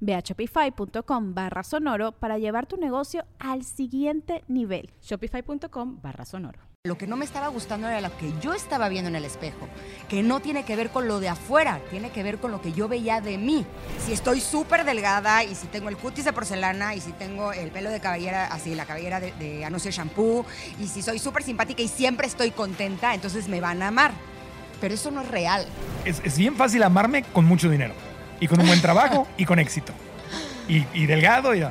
Ve a shopify.com barra sonoro para llevar tu negocio al siguiente nivel. Shopify.com barra sonoro. Lo que no me estaba gustando era lo que yo estaba viendo en el espejo, que no tiene que ver con lo de afuera, tiene que ver con lo que yo veía de mí. Si estoy súper delgada y si tengo el cutis de porcelana y si tengo el pelo de cabellera, así la cabellera de, de anuncio shampoo y si soy súper simpática y siempre estoy contenta, entonces me van a amar. Pero eso no es real. Es, es bien fácil amarme con mucho dinero y con un buen trabajo y con éxito. Y, y delgado, y,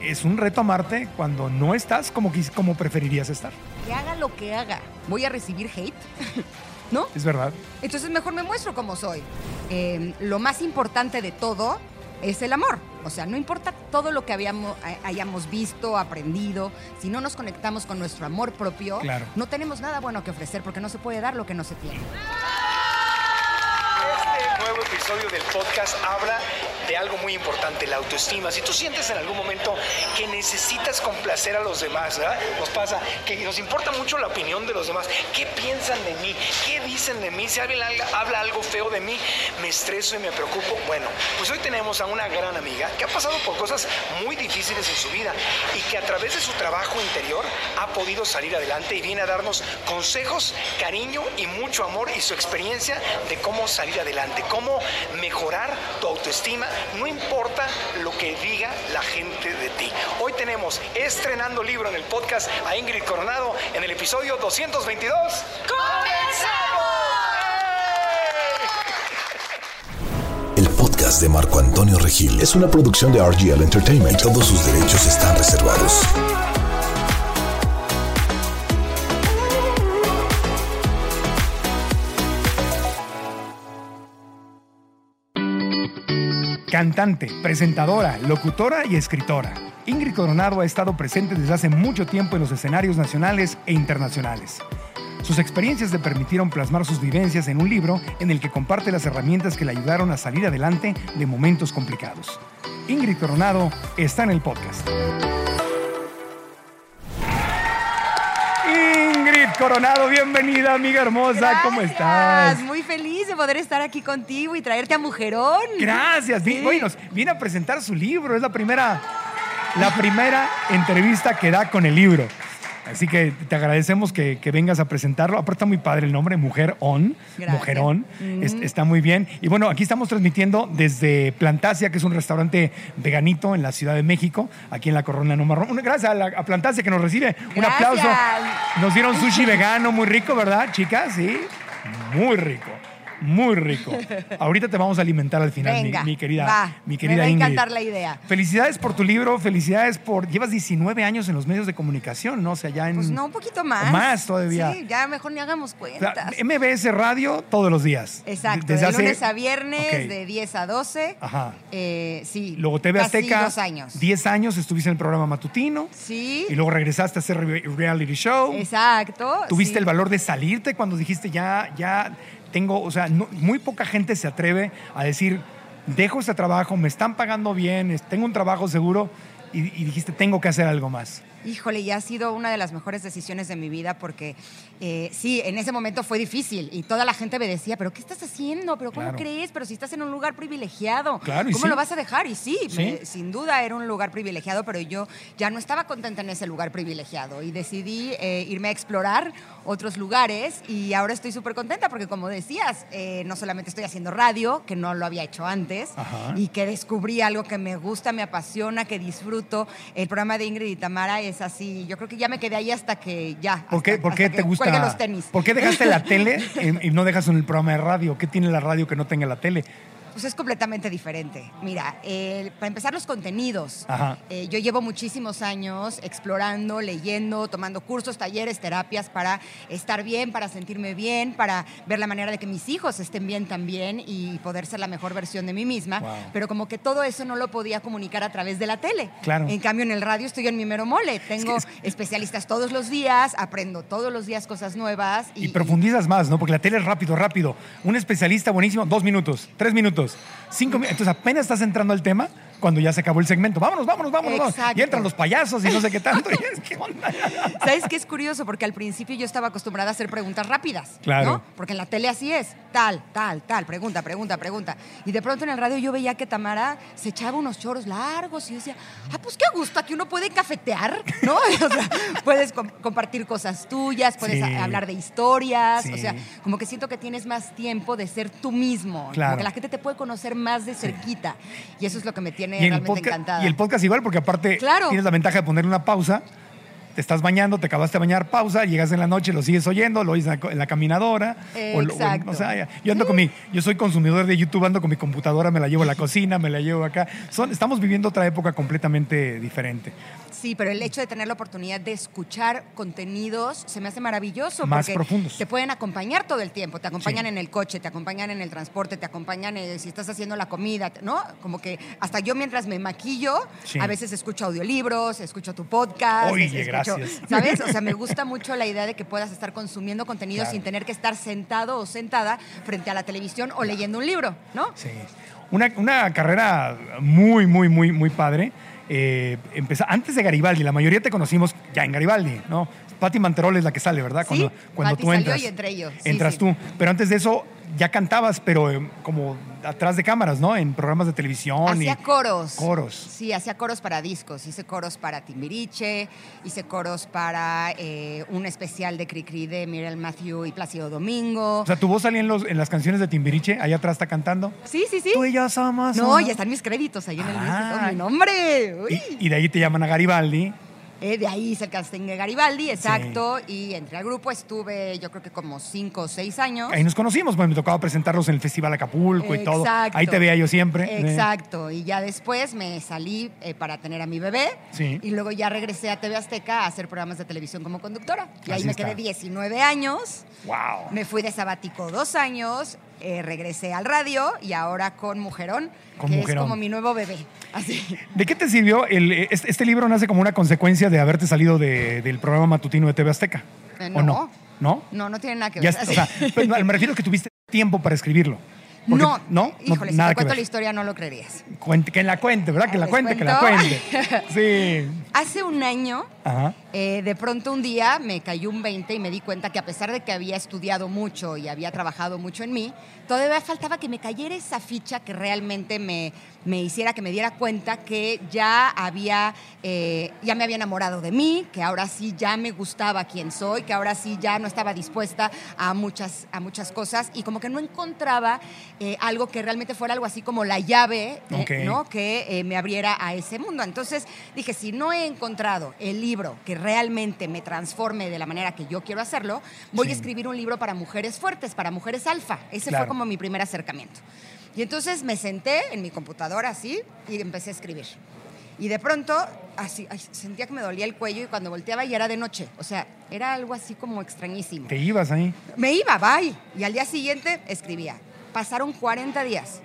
es un reto amarte cuando no estás como, como preferirías estar. Que haga lo que haga, voy a recibir hate. ¿No? Es verdad. Entonces mejor me muestro como soy. Eh, lo más importante de todo es el amor. O sea, no importa todo lo que habíamos, eh, hayamos visto, aprendido, si no nos conectamos con nuestro amor propio, Claro. no tenemos nada bueno que ofrecer porque no se puede dar lo que no se tiene. Episodio del podcast habla de algo muy importante, la autoestima. Si tú sientes en algún momento que necesitas complacer a los demás, ¿verdad? Nos pasa que nos importa mucho la opinión de los demás. ¿Qué piensan de mí? ¿Qué dicen de mí? Si alguien habla, algo feo de mí, me estreso y me preocupo. Bueno, pues hoy tenemos a una gran amiga que ha pasado por cosas muy difíciles en su vida y que a través de su trabajo interior ha podido salir adelante y viene a darnos consejos, cariño y mucho amor y su experiencia de cómo salir adelante, cómo mejorar tu autoestima, no importa lo que diga la gente de ti. Hoy tenemos estrenando libro en el podcast a Ingrid Coronado en el episodio 222. El podcast de Marco Antonio Regil es una producción de RGL Entertainment y todos sus derechos están reservados. Cantante, presentadora, locutora y escritora. Ingrid Coronado ha estado presente desde hace mucho tiempo en los escenarios nacionales e internacionales. Sus experiencias le permitieron plasmar sus vivencias en un libro en el que comparte las herramientas que le ayudaron a salir adelante de momentos complicados. Ingrid Coronado está en el podcast. Coronado, bienvenida, amiga hermosa, ¿cómo estás? Muy feliz de poder estar aquí contigo y traerte a Mujerón. Gracias. Sí. oye, nos viene a presentar su libro. Es la primera, la primera entrevista que da con el libro. Así que te agradecemos que, que vengas a presentarlo. Aparte está muy padre el nombre, Mujer On, Gracias. Mujerón. Es- está muy bien. Y bueno, aquí estamos transmitiendo desde Plantasia, que es un restaurante veganito en la Ciudad de México, aquí en la Corona Número. Una- Gracias a, la, a Plantasia que nos recibe. Un Gracias. aplauso. Nos dieron sushi vegano muy rico, ¿verdad, chicas? Sí. Muy rico. Muy rico. Ahorita te vamos a alimentar al final, mi- Venga, mi, querida, va. mi Me querida va a Ingrid. encantar la idea. Felicidades por tu libro, felicidades por. Llevas 19 años en los medios de comunicación, ¿no? O sea, ya en. Pues no, un poquito más. Más todavía. Sí, ya mejor ni hagamos O sea, cuentas. MBS Radio todos los días. Exacto, Desde de hace- lunes a viernes, de 10 a 12. Ajá. Eh, sí. Luego TV casi Azteca. dos años. 10 años estuviste en el programa matutino. Sí. Y luego regresaste a hacer re- reality show. Exacto. Tuviste sí. el valor de salirte cuando dijiste ya, ya tengo, o sea, muy poca gente se atreve a decir, dejo este trabajo, me están pagando bien, tengo un trabajo seguro y dijiste, tengo que hacer algo más. Híjole, y ha sido una de las mejores decisiones de mi vida porque eh, sí, en ese momento fue difícil y toda la gente me decía, pero ¿qué estás haciendo? ¿Pero cómo Claro. crees? Pero si estás en un lugar privilegiado, Claro, ¿cómo sí. lo vas a dejar? Y sí, Sí. me- sin duda era un lugar privilegiado, pero yo ya no estaba contenta en ese lugar privilegiado y decidí eh, irme a explorar otros lugares y ahora estoy súper contenta porque como decías, eh, no solamente estoy haciendo radio, que no lo había hecho antes, Ajá. y que descubrí algo que me gusta, me apasiona, que disfruto. El programa de Ingrid y Tamara es así. Yo creo que ya me quedé ahí hasta que ya. ¿Por qué, hasta- por qué hasta te que gusta? los tenis. ¿Por qué dejaste la tele y, y no dejas en el programa de radio? ¿Qué tiene la radio que no tenga la tele? Pues es completamente diferente. Mira, eh, para empezar los contenidos. Eh, yo llevo muchísimos años explorando, leyendo, tomando cursos, talleres, terapias para estar bien, para sentirme bien, para ver la manera de que mis hijos estén bien también y poder ser la mejor versión de mí misma. Wow. Pero como que todo eso no lo podía comunicar a través de la tele. Claro. En cambio, en el radio estoy en mi mero mole. Tengo especialistas todos los días, aprendo todos los días cosas nuevas. Y, profundizas más, ¿no? Porque la tele es rápido, rápido. Un especialista buenísimo, dos minutos, tres minutos, cinco. Entonces apenas estás entrando al tema cuando ya se acabó el segmento. Vámonos, vámonos, vámonos. Y entran los payasos y no sé qué tanto. Y es, ¿Qué onda? ¿Sabes qué es curioso? Porque al principio yo estaba acostumbrada a hacer preguntas rápidas. Claro. ¿no? Porque en la tele así es. Tal, tal, tal. Pregunta, pregunta, pregunta. Y de pronto en el radio yo veía que Tamara se echaba unos choros largos y yo decía, ah, pues qué gusto, aquí uno puede cafetear, ¿no? O sea, puedes com- compartir cosas tuyas, puedes Sí. hablar de historias. Sí. O sea, como que siento que tienes más tiempo de ser tú mismo. Claro. Como que la gente te puede conocer más de cerquita. Y eso es lo que me tiene Y, realmente podcast, encantada. y el podcast igual, porque aparte Claro. tienes la ventaja de ponerle una pausa. Te estás bañando, te acabaste de bañar, pausa, llegas en la noche, lo sigues oyendo, lo oyes en la, co- en la caminadora. o lo- o en- Exacto. o sea, yo ando con mi, yo soy consumidor de YouTube, ando con mi computadora, me la llevo a la cocina, me la llevo acá. Son, estamos viviendo otra época completamente diferente. Sí, pero el hecho de tener la oportunidad de escuchar contenidos se me hace maravilloso. Más porque profundos. Te pueden acompañar todo el tiempo. Te acompañan Sí. en el coche, te acompañan en el transporte, te acompañan eh, si estás haciendo la comida, ¿no? Como que hasta yo mientras me maquillo, Sí. a veces escucho audiolibros, escucho tu podcast. Oye, es- gracias. ¿Sabes? O sea, me gusta mucho la idea de que puedas estar consumiendo contenido Claro. sin tener que estar sentado o sentada frente a la televisión o leyendo un libro, ¿no? Sí. Una, una carrera muy, muy, muy, muy padre. Eh, empezó, antes de Garibaldi, la mayoría te conocimos ya en Garibaldi, ¿no? Patti Manterol es la que sale, ¿verdad? Sí, Cuando, cuando tú salió entras. y entré yo. Sí, entras sí. tú. Pero antes de eso ya cantabas, pero eh, como atrás de cámaras, ¿no? En programas de televisión. Hacía coros. Coros. Sí, hacía coros para discos. Hice coros para Timbiriche, hice coros para eh, un especial de Cricri de Miriam Matthew y Plácido Domingo. O sea, tu voz salía en, los, en las canciones de Timbiriche, allá atrás está cantando. sí, sí, sí. Tú y yo somos. No, uno. y están mis créditos ahí en el Ah. disco mi nombre. Uy. Y, y de ahí te llaman a Garibaldi. Eh, de ahí casting de Garibaldi, exacto. Y entré al grupo, estuve yo creo que como cinco o seis años. Ahí nos conocimos, pues me tocaba presentarlos en el Festival Acapulco y todo. Exacto. Ahí te veía yo siempre. ¿eh? Exacto, y ya después me salí eh, para tener a mi bebé Sí. y luego ya regresé a TV Azteca a hacer programas de televisión como conductora. Y ahí me está. quedé 19 años, ¡Wow! me fui de sabático dos años, eh, regresé al radio y ahora con Mujerón, Con que Mujerón. es como mi nuevo bebé. Así. ¿De qué te sirvió? El, este, este libro nace como una consecuencia de haberte salido de- del programa matutino de TV Azteca. Eh, ¿O no. no? ¿No? No, no tiene nada que ver. o sea, pero me refiero a que tuviste tiempo para escribirlo. Porque- no, ¿No? No, híjole, si nada te cuento la historia no lo creerías. Cuente- que la cuente, ¿verdad? Que la ¿Les cuente, que la cuente. Sí. Hace un año Ajá. Eh, de pronto un día me cayó un 20 y me di cuenta que a pesar de que había estudiado mucho y había trabajado mucho en mí, todavía faltaba que me cayera esa ficha que realmente me, me hiciera que me diera cuenta que ya había, eh, ya me había enamorado de mí, que ahora sí ya me gustaba quién soy, que ahora sí ya no estaba dispuesta a muchas, a muchas cosas y como que no encontraba eh, algo que realmente fuera algo así como la llave, eh. ¿no? que me abriera a ese mundo. Entonces dije, si no he encontrado el libro que realmente me transforme de la manera que yo quiero hacerlo, voy Sí. a escribir un libro para mujeres fuertes, para mujeres alfa. Ese Claro. fue como mi primer acercamiento. Y entonces me senté en mi computadora así y empecé a escribir. Y de pronto, así, ay, sentía que me dolía el cuello y cuando volteaba ya era de noche. O sea, era algo así como extrañísimo. Te ibas ahí. Me iba, bye. Y al día siguiente escribía. Pasaron 40 días.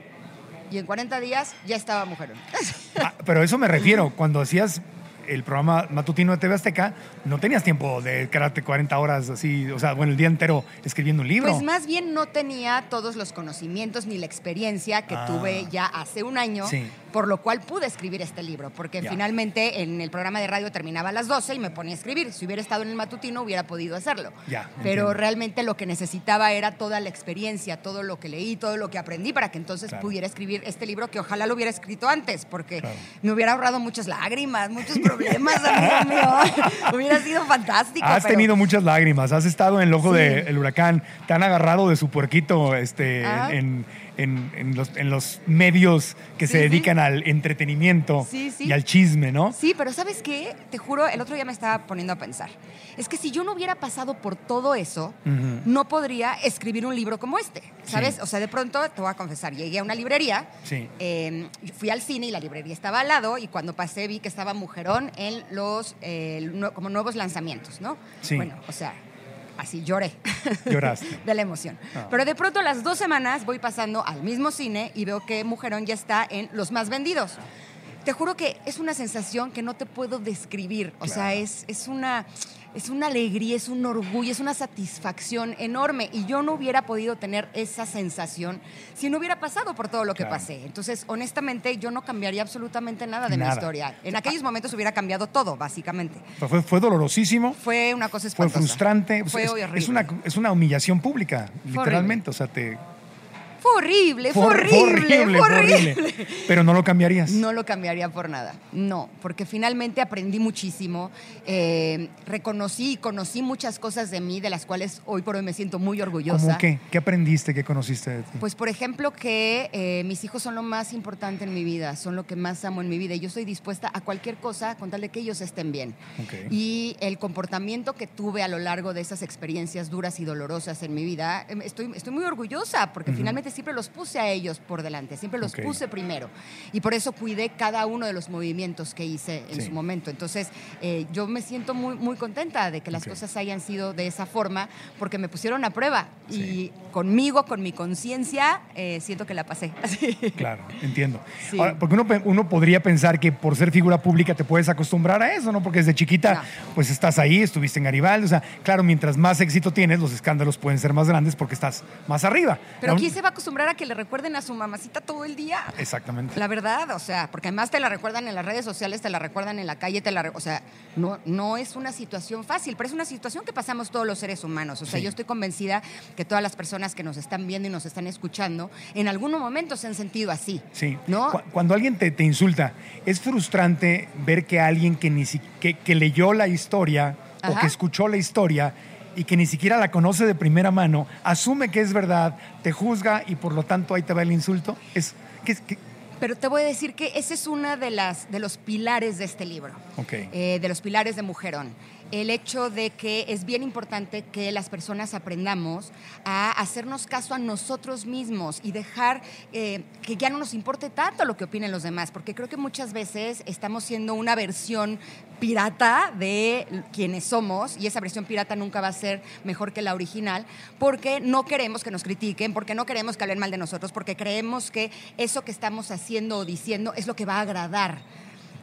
Y en 40 días ya estaba mujerón. Ah, pero a eso me refiero. Cuando hacías el programa matutino de TV Azteca, no tenías tiempo de quedarte 40 horas así, o sea, bueno, el día entero escribiendo un libro. Pues más bien no tenía todos los conocimientos ni la experiencia que Ah. tuve ya hace un año, Sí. Por lo cual pude escribir este libro, porque finalmente en el programa de radio terminaba a las 12 y me ponía a escribir. Si hubiera estado en el matutino hubiera podido hacerlo. Ya, Pero entiendo. realmente lo que necesitaba era toda la experiencia, todo lo que leí, todo lo que aprendí para que entonces Claro. pudiera escribir este libro que ojalá lo hubiera escrito antes, porque Claro. me hubiera ahorrado muchas lágrimas, muchos problemas. Hubiera sido fantástico. Has pero- tenido muchas lágrimas, has estado en el ojo Sí. del huracán, te han agarrado de su puerquito este, en, en- en los, en los medios que se sí. dedican al entretenimiento Sí, sí. y al chisme, ¿no? Sí, pero ¿sabes qué? Te juro, el otro día me estaba poniendo a pensar. Es que si yo no hubiera pasado por todo eso, no podría escribir un libro como este, ¿sabes? Sí. O sea, de pronto, te voy a confesar, llegué a una librería, eh, fui al cine y la librería estaba al lado y cuando pasé vi que estaba Mujerón en los, eh, como nuevos lanzamientos, ¿no? Sí. Bueno, o sea, así lloré. Lloraste. de la emoción. Ah. Pero de pronto a las dos semanas voy pasando al mismo cine y veo que Mujerón ya está en los más vendidos. Te juro que es una sensación que no te puedo describir. O sea, es, es, una, es una alegría, es un orgullo, es una satisfacción enorme. Y yo no hubiera podido tener esa sensación si no hubiera pasado por todo lo que Claro. pasé. Entonces, honestamente, yo no cambiaría absolutamente nada de Nada. mi historia. En aquellos momentos hubiera cambiado todo, básicamente. Fue, fue dolorosísimo, Fue una cosa fue espantosa. frustrante, Fue es, horrible. es una, es una humillación pública, literalmente. O sea, te, Fue horrible, fue, fue horrible, fue horrible. Pero no lo cambiarías. No lo cambiaría por nada, no, porque finalmente aprendí muchísimo, eh, reconocí y conocí muchas cosas de mí de las cuales hoy por hoy me siento muy orgullosa. ¿Cómo qué? ¿Qué aprendiste? ¿Qué conociste de ti? Pues por ejemplo que eh, mis hijos son lo más importante en mi vida, son lo que más amo en mi vida y yo estoy dispuesta a cualquier cosa con tal de que ellos estén bien. Ok. Y el comportamiento que tuve a lo largo de esas experiencias duras y dolorosas en mi vida, em, estoy, estoy muy orgullosa porque finalmente siempre los puse a ellos por delante, siempre los puse primero. Y por eso cuidé cada uno de los movimientos que hice en Sí. su momento. Entonces, eh, yo me siento muy, muy contenta de que las cosas hayan sido de esa forma porque me pusieron a prueba. Y conmigo, con mi conciencia, eh, siento que la pasé. Claro, entiendo. Sí. Ahora, porque uno, uno podría pensar que por ser figura pública te puedes acostumbrar a eso, ¿no? Porque desde chiquita, No. pues estás ahí, estuviste en Garibaldi. O sea, claro, mientras más éxito tienes, los escándalos pueden ser más grandes porque estás más arriba. Pero ¿quién se va a acostumbrar a que le recuerden a su mamacita todo el día? Exactamente. La verdad, o sea, porque además te la recuerdan en las redes sociales, te la recuerdan en la calle, te la, o sea, no, no es una situación fácil, pero es una situación que pasamos todos los seres humanos. O sea, Sí. yo estoy convencida que todas las personas que nos están viendo y nos están escuchando, en algún momento se han sentido así. Sí. ¿No? Cu- Cuando alguien te, te insulta, es frustrante ver que alguien que, ni si- que, que leyó la historia o que escuchó la historia y que ni siquiera la conoce de primera mano, asume que es verdad, te juzga y por lo tanto ahí te va el insulto. Es, que, que- Pero te voy a decir que ese es uno de, las, de los pilares de este libro, eh, de los pilares de Mujerón. El hecho de que es bien importante que las personas aprendamos a hacernos caso a nosotros mismos y dejar eh, que ya no nos importe tanto lo que opinen los demás, porque creo que muchas veces estamos siendo una versión pirata de quienes somos y esa versión pirata nunca va a ser mejor que la original porque no queremos que nos critiquen, porque no queremos que hablen mal de nosotros, porque creemos que eso que estamos haciendo o diciendo es lo que va a agradar.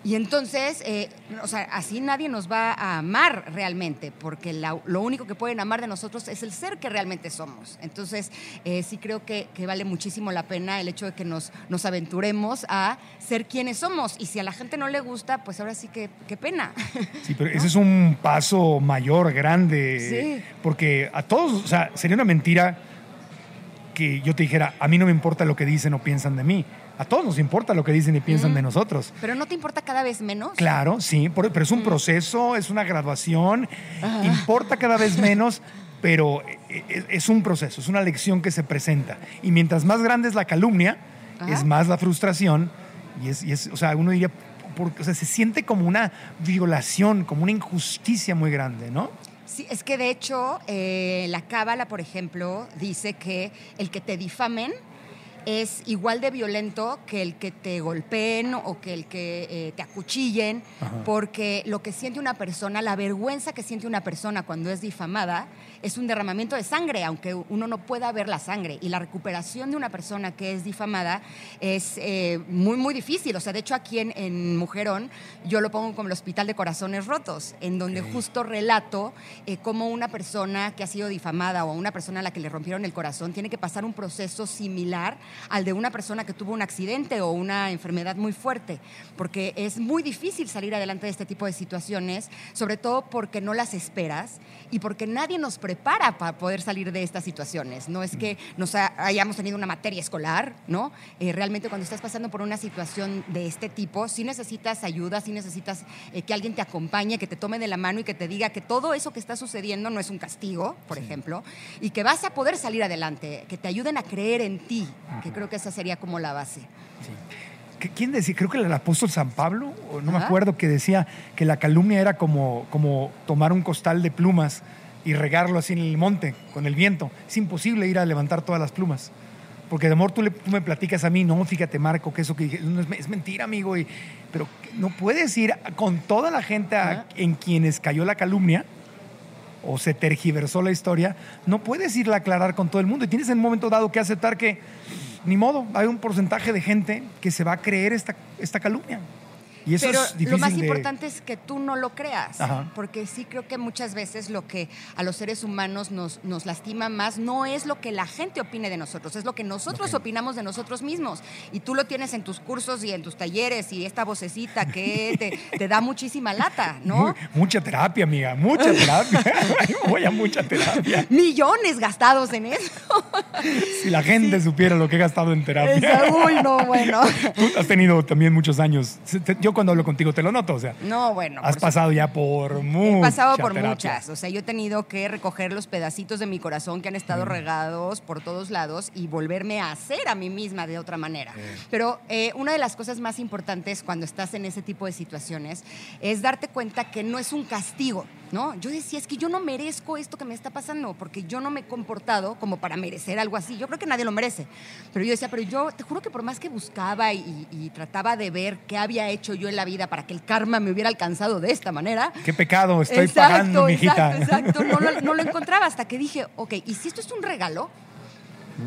Y entonces, eh, o sea, así nadie nos va a amar realmente, porque la- lo único que pueden amar de nosotros es el ser que realmente somos. Entonces, eh, sí creo que, que vale muchísimo la pena el hecho de que nos, nos aventuremos a ser quienes somos. Y si a la gente no le gusta, pues ahora sí que qué pena. Sí, pero ese es un paso mayor, grande. Sí. Porque a todos, o sea, sería una mentira que yo te dijera, a mí no me importa lo que dicen o piensan de mí. A todos nos importa lo que dicen y piensan de nosotros. Pero ¿no te importa cada vez menos? Claro, sí, pero es un proceso, es una graduación, importa cada vez menos, pero e- e- es un proceso, es una lección que se presenta. Y mientras más grande es la calumnia, Ajá. es más la frustración, y es, y es- o sea, uno diría, por- o sea, se siente como una violación, como una injusticia muy grande, ¿no? Sí, es que de hecho eh, la cábala, por ejemplo, dice que el que te difamen es igual de violento que el que te golpeen o que el que eh, te acuchillen, Ajá. porque lo que siente una persona, la vergüenza que siente una persona cuando es difamada, es un derramamiento de sangre, aunque uno no pueda ver la sangre. Y la recuperación de una persona que es difamada es eh, muy, muy difícil. O sea, de hecho aquí en, en Mujerón yo lo pongo como el Hospital de Corazones Rotos, en donde justo relato eh, cómo una persona que ha sido difamada o una persona a la que le rompieron el corazón tiene que pasar un proceso similar al de una persona que tuvo un accidente o una enfermedad muy fuerte, porque es muy difícil salir adelante de este tipo de situaciones, sobre todo porque no las esperas y porque nadie nos prepara para poder salir de estas situaciones. No es que nos hayamos tenido una materia escolar, ¿no? Eh, realmente cuando estás pasando por una situación de este tipo, sí necesitas ayuda, sí necesitas eh, que alguien te acompañe, que te tome de la mano y que te diga que todo eso que está sucediendo no es un castigo, por ejemplo, y que vas a poder salir adelante, que te ayuden a creer en ti, que creo que esa sería como la base. ¿Quién decía? Creo que el apóstol San Pablo, o no me acuerdo, que decía que la calumnia era como, como tomar un costal de plumas y regarlo así en el monte con el viento. Es imposible ir a levantar todas las plumas. Porque de amor tú, le, tú me platicas a mí, no, fíjate Marco, que eso que dije, es, mentira, amigo, y, pero no puedes ir con toda la gente en quienes cayó la calumnia o se tergiversó la historia, no puedes irla a aclarar con todo el mundo y tienes en un momento dado que aceptar que ni modo, hay un porcentaje de gente que se va a creer esta, esta calumnia. Pero lo más importante es que tú no lo creas, porque sí creo que muchas veces lo que a los seres humanos nos, nos lastima más no es lo que la gente opine de nosotros, es lo que nosotros opinamos de nosotros mismos. Y tú lo tienes en tus cursos y en tus talleres y esta vocecita que te, te da muchísima lata, ¿no? mucha terapia, amiga, mucha terapia. Voy a mucha terapia. Millones gastados en eso. si la gente supiera lo que he gastado en terapia. Uy, no, bueno. Tú has tenido también muchos años. Yo cuando hablo contigo te lo noto, o sea. No, bueno. Has pasado ya por muchas. He pasado por muchas, o sea, yo he tenido que recoger los pedacitos de mi corazón que han estado regados por todos lados y volverme a hacer a mí misma de otra manera. Pero eh, una de las cosas más importantes cuando estás en ese tipo de situaciones es darte cuenta que no es un castigo. ¿No? Yo decía, es que yo no merezco esto que me está pasando, porque yo no me he comportado como para merecer algo así. Yo creo que nadie lo merece. Pero yo decía, pero yo te juro que por más que buscaba y, trataba de ver qué había hecho yo en la vida para que el karma me hubiera alcanzado de esta manera. Qué pecado estoy pagando, mijita. Exacto, exacto. No lo, no lo encontraba hasta que dije, ok, ¿y si esto es un regalo?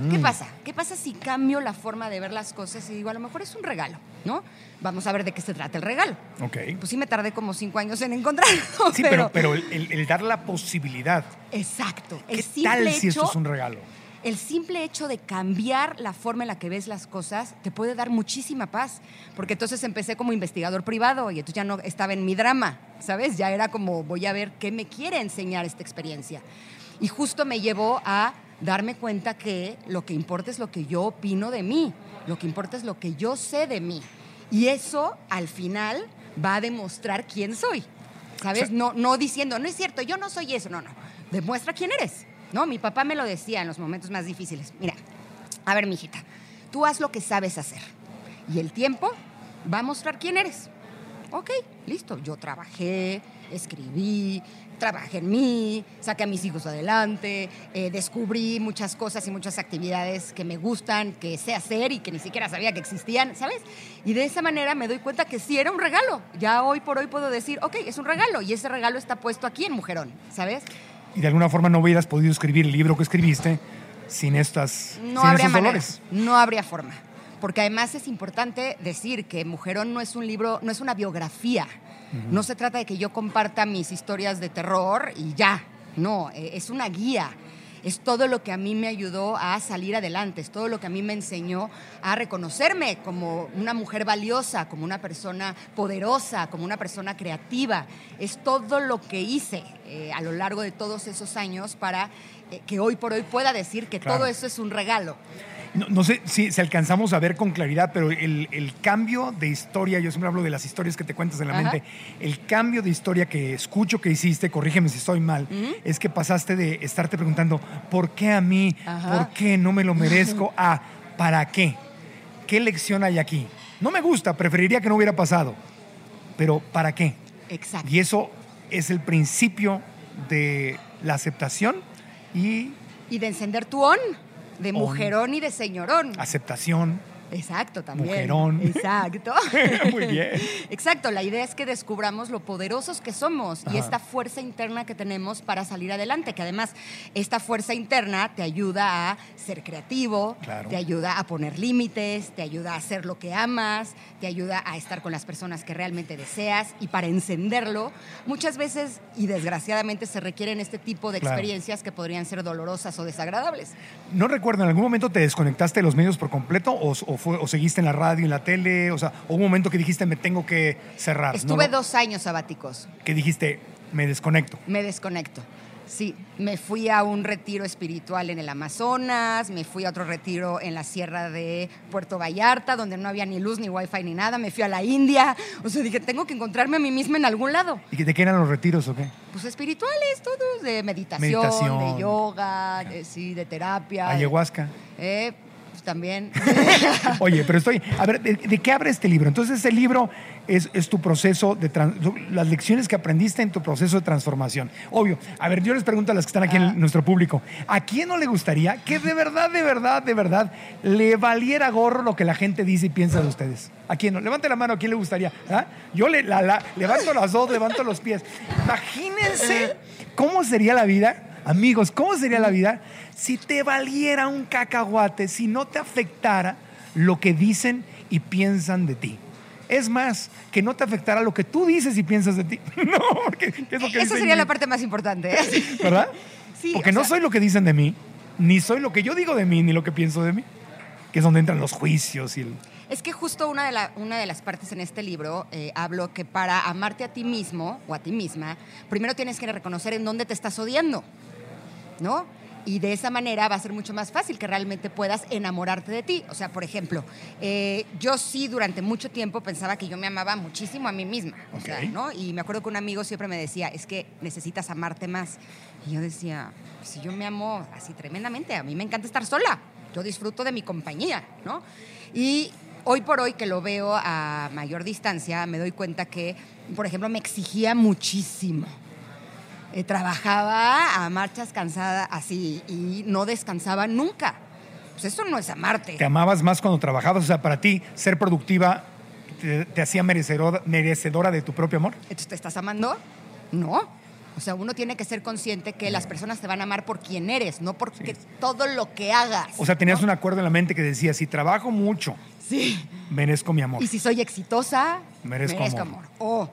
¿Qué mm. pasa? ¿Qué pasa si cambio la forma de ver las cosas y digo, a lo mejor es un regalo, ¿no? Vamos a ver de qué se trata el regalo. Ok. Pues sí me tardé como cinco años en encontrarlo. Sí, pero, pero, el, dar la posibilidad. Exacto. ¿Qué tal si esto es un regalo? El simple hecho de cambiar la forma en la que ves las cosas te puede dar muchísima paz. Porque entonces empecé como investigador privado y entonces ya no estaba en mi drama, ¿sabes? Ya era como, voy a ver qué me quiere enseñar esta experiencia. Y justo me llevó a darme cuenta que lo que importa es lo que yo opino de mí, lo que importa es lo que yo sé de mí. Y eso al final va a demostrar quién soy. ¿Sabes? no, no diciendo, no es cierto, yo no soy eso, no, no. Demuestra quién eres. ¿No? Mi papá me lo decía en los momentos más difíciles. Mira, a ver, mijita, tú haz lo que sabes hacer. Y el tiempo va a mostrar quién eres. Ok, listo. Yo trabajé, escribí, trabajé en mí, saqué a mis hijos adelante, eh, descubrí muchas cosas y muchas actividades que me gustan, que sé hacer y que ni siquiera sabía que existían, ¿sabes? Y de esa manera me doy cuenta que sí era un regalo. Ya hoy por hoy puedo decir, ok, es un regalo y ese regalo está puesto aquí en Mujerón, ¿sabes? Y de alguna forma no hubieras podido escribir el libro que escribiste sin estas no habría dolores. No habría forma. Porque además es importante decir que Mujerón no es un libro, no es una biografía no se trata de que yo comparta mis historias de terror y ya. No, e, es una guía. Es todo lo que a mí me ayudó a salir adelante, es todo lo que a mí me enseñó a reconocerme como una mujer valiosa, como una persona poderosa, como una persona creativa. Es todo lo que hice eh, a lo largo de todos esos años para eh, que hoy por hoy pueda decir que todo eso es un regalo. No, sé si, alcanzamos a ver con claridad, pero el, cambio de historia, yo siempre hablo de las historias que te cuentas en la mente, el cambio de historia que escucho que hiciste, corrígeme si estoy mal, es que pasaste de estarte preguntando, ¿por qué a mí? ¿Por qué no me lo merezco? A, ¿para qué? ¿Qué lección hay aquí? No me gusta, preferiría que no hubiera pasado, pero ¿para qué? Exacto. Y eso es el principio de la aceptación y... Y de encender tu on de mujerón y de señorón. Aceptación, Exacto, también. Mujerón. Exacto. Muy bien. Exacto, la idea es que descubramos lo poderosos que somos Ajá. y esta fuerza interna que tenemos para salir adelante, que además esta fuerza interna te ayuda a ser creativo, Claro. te ayuda a poner límites, te ayuda a hacer lo que amas, te ayuda a estar con las personas que realmente deseas y para encenderlo, muchas veces y desgraciadamente se requieren este tipo de Claro. experiencias que podrían ser dolorosas o desagradables. No recuerdo, ¿en algún momento te desconectaste de los medios por completo o, o fue- o seguiste en la radio, en la tele? O sea, hubo un momento que dijiste, me tengo que cerrar. Estuve No, dos años sabáticos. Que dijiste, me desconecto. Me desconecto. Sí, me fui a un retiro espiritual en el Amazonas, me fui a otro retiro en la sierra de Puerto Vallarta, donde no había ni luz, ni wifi, ni nada. Me fui a la India. O sea, dije, tengo que encontrarme a mí misma en algún lado. ¿Y de qué eran los retiros o qué? Pues espirituales, todos, de meditación, Meditación. de yoga, de, sí, de terapia. Ayahuasca. eh, también. Oye, pero estoy. A ver, ¿de, de qué abre este libro? Entonces, ese libro es, es tu proceso de. tran- las lecciones que aprendiste en tu proceso de transformación. Obvio. A ver, yo les pregunto a las que están aquí en nuestro público: ¿a quién no le gustaría que de verdad, de verdad, de verdad le valiera gorro lo que la gente dice y piensa de ustedes? ¿A quién no? Levante la mano, ¿a quién le gustaría? ¿Ah? Yo le, la- la- levanto las dos, levanto los pies. Imagínense cómo sería la vida. Amigos, ¿cómo sería la vida si te valiera un cacahuate, si no te afectara lo que dicen y piensan de ti? Es más, que no te afectara lo que tú dices y piensas de ti. No, porque ¿qué es lo que Eso dice sería la parte más importante. ¿eh? ¿Verdad? Sí, porque no sea- soy lo que dicen de mí, ni soy lo que yo digo de mí, ni lo que pienso de mí. Que es donde entran los juicios y el... Es que justo una de, la- una de las partes en este libro eh, hablo que para amarte a ti mismo o a ti misma, primero tienes que reconocer en dónde te estás odiando, ¿no? Y de esa manera va a ser mucho más fácil que realmente puedas enamorarte de ti. O sea, por ejemplo, eh, yo sí durante mucho tiempo pensaba que yo me amaba muchísimo a mí misma. O sea, Ok. ¿no? Y me acuerdo que un amigo siempre me decía, es que necesitas amarte más. Y yo decía, si yo me amo así tremendamente, a mí me encanta estar sola. Yo disfruto de mi compañía, ¿no? Y hoy por hoy que lo veo a mayor distancia, me doy cuenta que, por ejemplo, me exigía muchísimo. Eh, trabajaba a marchas cansada así y no descansaba nunca. Pues eso no es amarte. Te amabas más cuando trabajabas, o sea, para ti ser productiva te, te hacía merecedora, merecedora de tu propio amor. Entonces, ¿te estás amando? No. O sea, uno tiene que ser consciente que las personas te van a amar por quien eres, no porque todo lo que hagas. O sea, tenías un acuerdo en la mente que decía, si trabajo mucho, Sí. merezco mi amor. Y si soy exitosa, Merezco amor. amor. O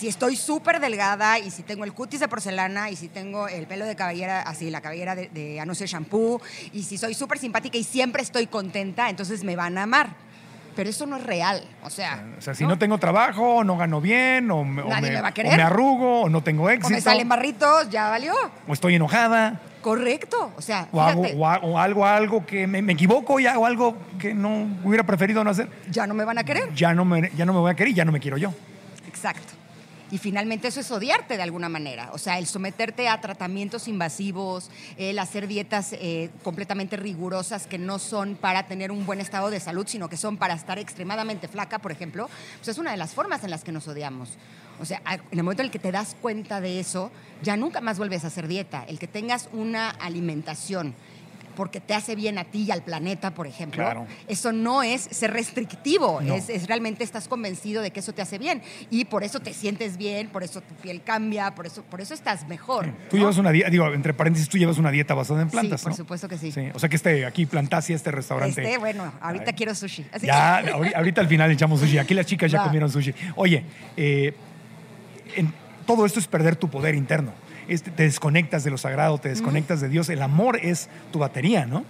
si estoy súper delgada y si tengo el cutis de porcelana y si tengo el pelo de cabellera, así, la cabellera de, de anuncio de shampoo, y si soy súper simpática y siempre estoy contenta, entonces me van a amar. Pero eso no es real. O sea, O sea, si no, tengo trabajo, o no gano bien, o me, o Nadie me- me va a o querer. me arrugo, o no tengo o éxito, me salen barritos, ya valió. o estoy enojada, Correcto. O sea, o, hago, o, o algo, algo que me, me equivoco y hago algo que no hubiera preferido no hacer. ya no me van a querer. Ya no, me, ya no me voy a querer y ya no me quiero yo. Exacto. Y finalmente eso es odiarte de alguna manera. O sea, el someterte a tratamientos invasivos, el hacer dietas eh, completamente rigurosas que no son para tener un buen estado de salud, sino que son para estar extremadamente flaca, por ejemplo, pues es una de las formas en las que nos odiamos. O sea, en el momento en el que te das cuenta de eso, ya nunca más vuelves a hacer dieta. El que tengas una alimentación porque te hace bien a ti y al planeta, por ejemplo, Claro. eso no es ser restrictivo, No. es, es realmente estás convencido de que eso te hace bien y por eso te sientes bien, por eso tu piel cambia, por eso, por eso estás mejor. Tú ¿no? llevas una dieta, digo, entre paréntesis, tú llevas una dieta basada en plantas, Sí, por ¿no? supuesto que sí. O sea que este, aquí Plantasia, este restaurante. Este, bueno, ahorita Ay. quiero sushi. Así Ya, ahorita al final echamos sushi. Aquí las chicas ya Va. comieron sushi. Oye, eh, en- todo esto es perder tu poder interno. Te desconectas de lo sagrado, te desconectas de Dios. El amor es tu batería, ¿no?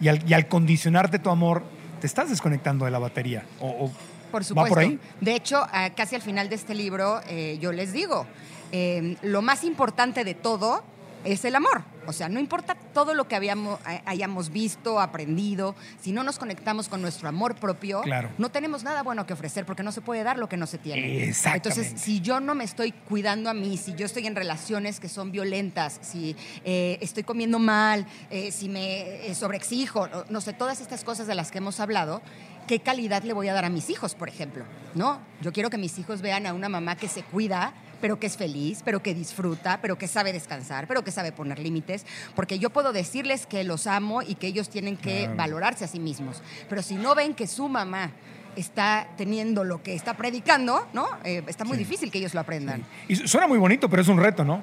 Y al, y al condicionarte tu amor, te estás desconectando de la batería. O, o- por ¿Va supuesto. por ahí? De hecho, ah, casi al final de este libro, eh, yo les digo, eh, lo más importante de todo es el amor. O sea, no importa todo lo que habíamos, hayamos visto, aprendido, si no nos conectamos con nuestro amor propio, Claro. no tenemos nada bueno que ofrecer porque no se puede dar lo que no se tiene. Entonces, si yo no me estoy cuidando a mí, si yo estoy en relaciones que son violentas, si eh, estoy comiendo mal, eh, si me eh, sobreexijo, no sé, todas estas cosas de las que hemos hablado, ¿qué calidad le voy a dar a mis hijos, por ejemplo? ¿No? Yo quiero que mis hijos vean a una mamá que se cuida, pero que es feliz, pero que disfruta, pero que sabe descansar, pero que sabe poner límites, porque yo puedo decirles que los amo y que ellos tienen que valorarse a sí mismos, pero si no ven que su mamá está teniendo lo que está predicando, ¿no? Eh, está muy difícil que ellos lo aprendan. Y su- suena muy bonito, pero es un reto, ¿no?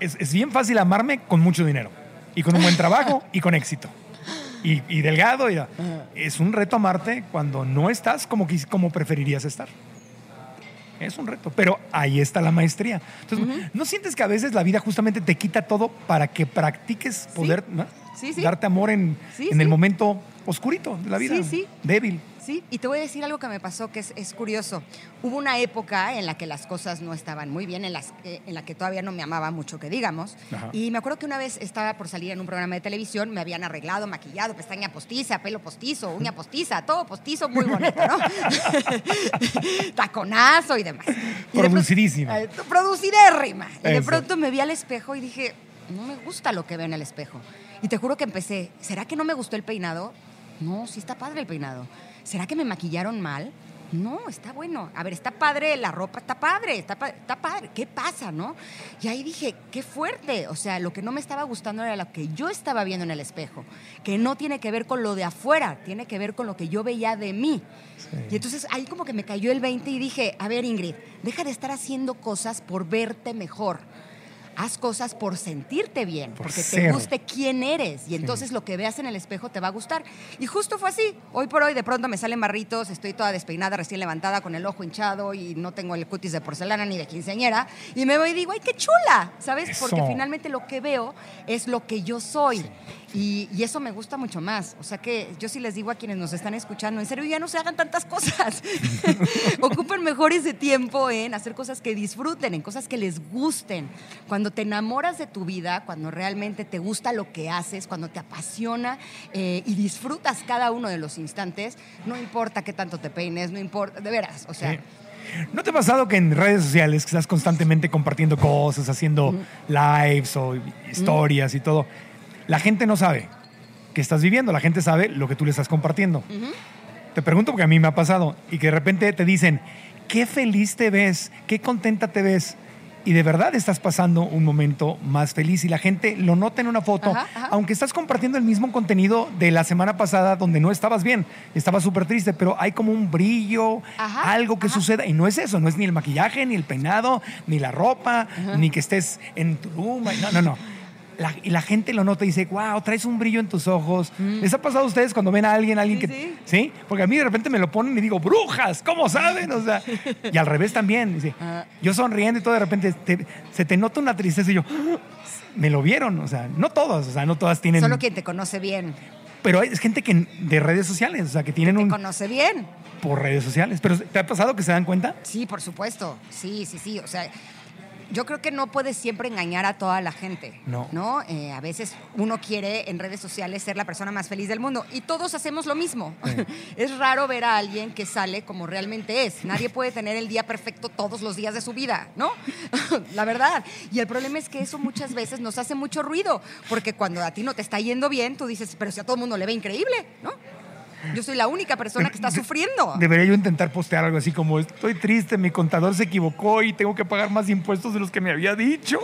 Es, es bien fácil amarme con mucho dinero. Y con un buen trabajo y con éxito. Y, y delgado. Y, es un reto amarte cuando no estás como, como preferirías estar. Es un reto, pero ahí está la maestría. Entonces, ¿no sientes que a veces la vida justamente te quita todo para que practiques poder ¿no? Sí, sí. darte amor en, en el momento oscurito de la vida? Sí, sí. Débil. Sí, y te voy a decir algo que me pasó que es, es curioso. Hubo una época en la que las cosas no estaban muy bien, en, las, eh, en la que todavía no me amaba mucho, que digamos. Ajá. Y me acuerdo que una vez estaba por salir en un programa de televisión, me habían arreglado, maquillado, pestaña postiza, pelo postizo, uña postiza, todo postizo, muy bonito, ¿no? Taconazo y demás. Y de Producidísima. Eh, producidérrima. Y de Eso. pronto me vi al espejo y dije, no me gusta lo que veo en el espejo. Y te juro que empecé, ¿será que no me gustó el peinado? No, sí está padre el peinado. ¿Será que me maquillaron mal? No, está bueno. A ver, está padre la ropa, está padre, está, pa- está padre. ¿Qué pasa, no? Y ahí dije, qué fuerte. O sea, lo que no me estaba gustando era lo que yo estaba viendo en el espejo, que no tiene que ver con lo de afuera, tiene que ver con lo que yo veía de mí. Y entonces ahí como que me cayó el 20 y dije, a ver Ingrid, deja de estar haciendo cosas por verte mejor. Haz cosas por sentirte bien, Por porque te guste quién eres. Y entonces lo que veas en el espejo te va a gustar. Y justo fue así. Hoy por hoy de pronto me salen barritos, estoy toda despeinada, recién levantada, con el ojo hinchado y no tengo el cutis de porcelana ni de quinceañera. Y me voy y digo, ¡ay, qué chula! ¿Sabes? Porque finalmente lo que veo es lo que yo soy. Y, y eso me gusta mucho más. O sea que yo sí les digo a quienes nos están escuchando, en serio, ya no se hagan tantas cosas. Ocupen mejor ese tiempo en hacer cosas que disfruten, en cosas que les gusten. Cuando te enamoras de tu vida, cuando realmente te gusta lo que haces, cuando te apasiona eh, y disfrutas cada uno de los instantes, no importa qué tanto te peines, no importa, de veras, o sea... Sí. ¿No te ha pasado que en redes sociales que estás constantemente compartiendo cosas, haciendo lives o historias y todo, la gente no sabe que estás viviendo, la gente sabe lo que tú le estás compartiendo? Te pregunto porque a mí me ha pasado y que de repente te dicen, qué feliz te ves, qué contenta te ves. Y de verdad estás pasando un momento más feliz y la gente lo nota en una foto, Ajá, ajá. aunque estás compartiendo el mismo contenido de la semana pasada donde no estabas bien, estabas súper triste, pero hay como un brillo, Ajá, algo que suceda. Y no es eso, no es ni el maquillaje, ni el peinado, ni la ropa, ni que estés en Tulum. No, no, no. La- y la gente lo nota y dice, wow, traes un brillo en tus ojos. ¿Les ha pasado a ustedes cuando ven a alguien, alguien Mm. Sí, que... sí. Porque a mí de repente me lo ponen y digo, brujas, ¿cómo saben? O sea, y al revés también. Dice, Ah. yo sonriendo y todo, de repente te- se te nota una tristeza y yo, me lo vieron. O sea, no todos, o sea, no todas tienen... Solo quien te conoce bien, Pero hay gente que de redes sociales, o sea, que tienen te un... conoce bien. por redes sociales. Pero ¿te ha pasado que se dan cuenta? Sí, por supuesto. Sí, sí, sí. O sea, yo creo que no puedes siempre engañar a toda la gente. No. ¿No? Eh, a veces uno quiere en redes sociales ser la persona más feliz del mundo y todos hacemos lo mismo. es raro ver a alguien que sale como realmente es. Nadie puede tener el día perfecto todos los días de su vida, ¿no? la verdad. Y el problema es que eso muchas veces nos hace mucho ruido, porque cuando a ti no te está yendo bien, tú dices, pero si a todo el mundo le ve increíble, ¿no? Yo soy la única persona que está sufriendo. Debería yo intentar postear algo así como, estoy triste, mi contador se equivocó y tengo que pagar más impuestos de los que me había dicho.